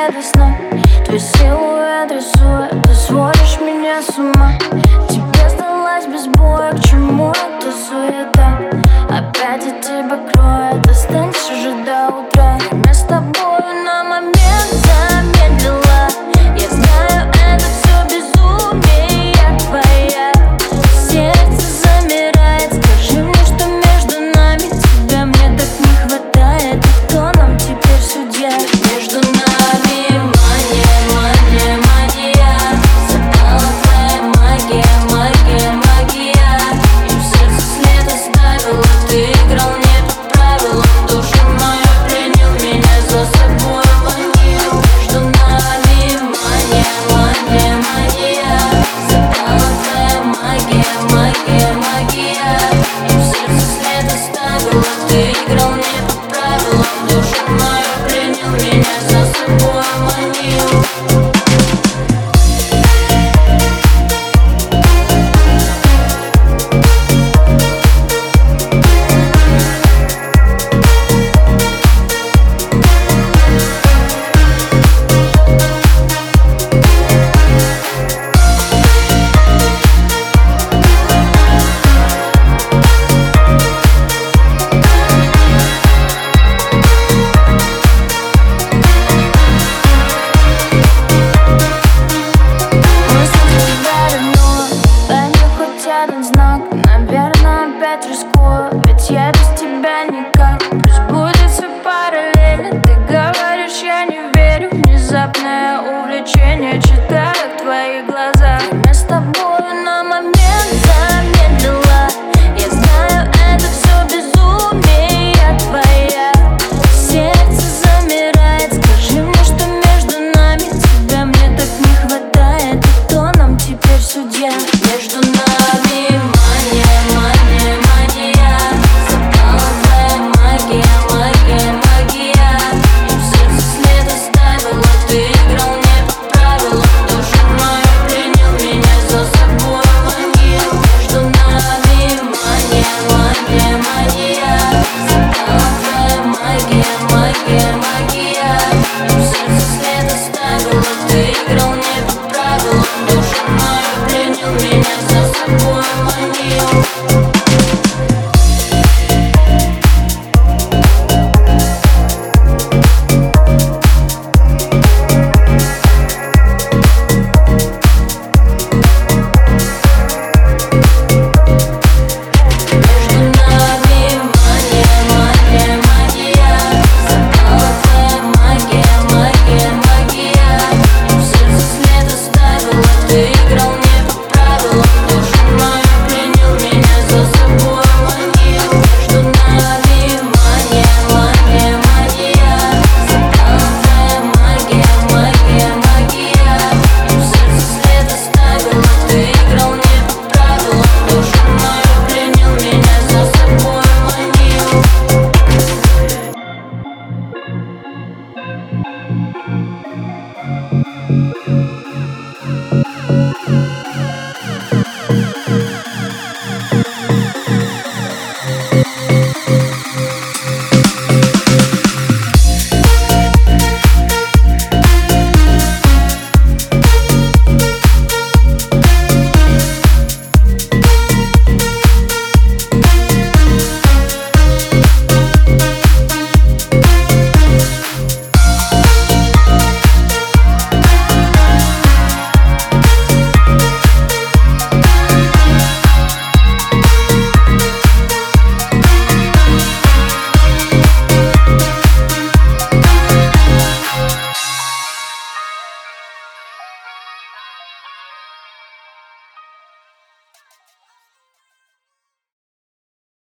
опять не до сна. Твой силуэт рисует Ты сводишь меня с ума. Тебе сдалась без боя К чему эта суета? Опять от тебя кроет Наверное, опять рискую Ведь я без тебя никак.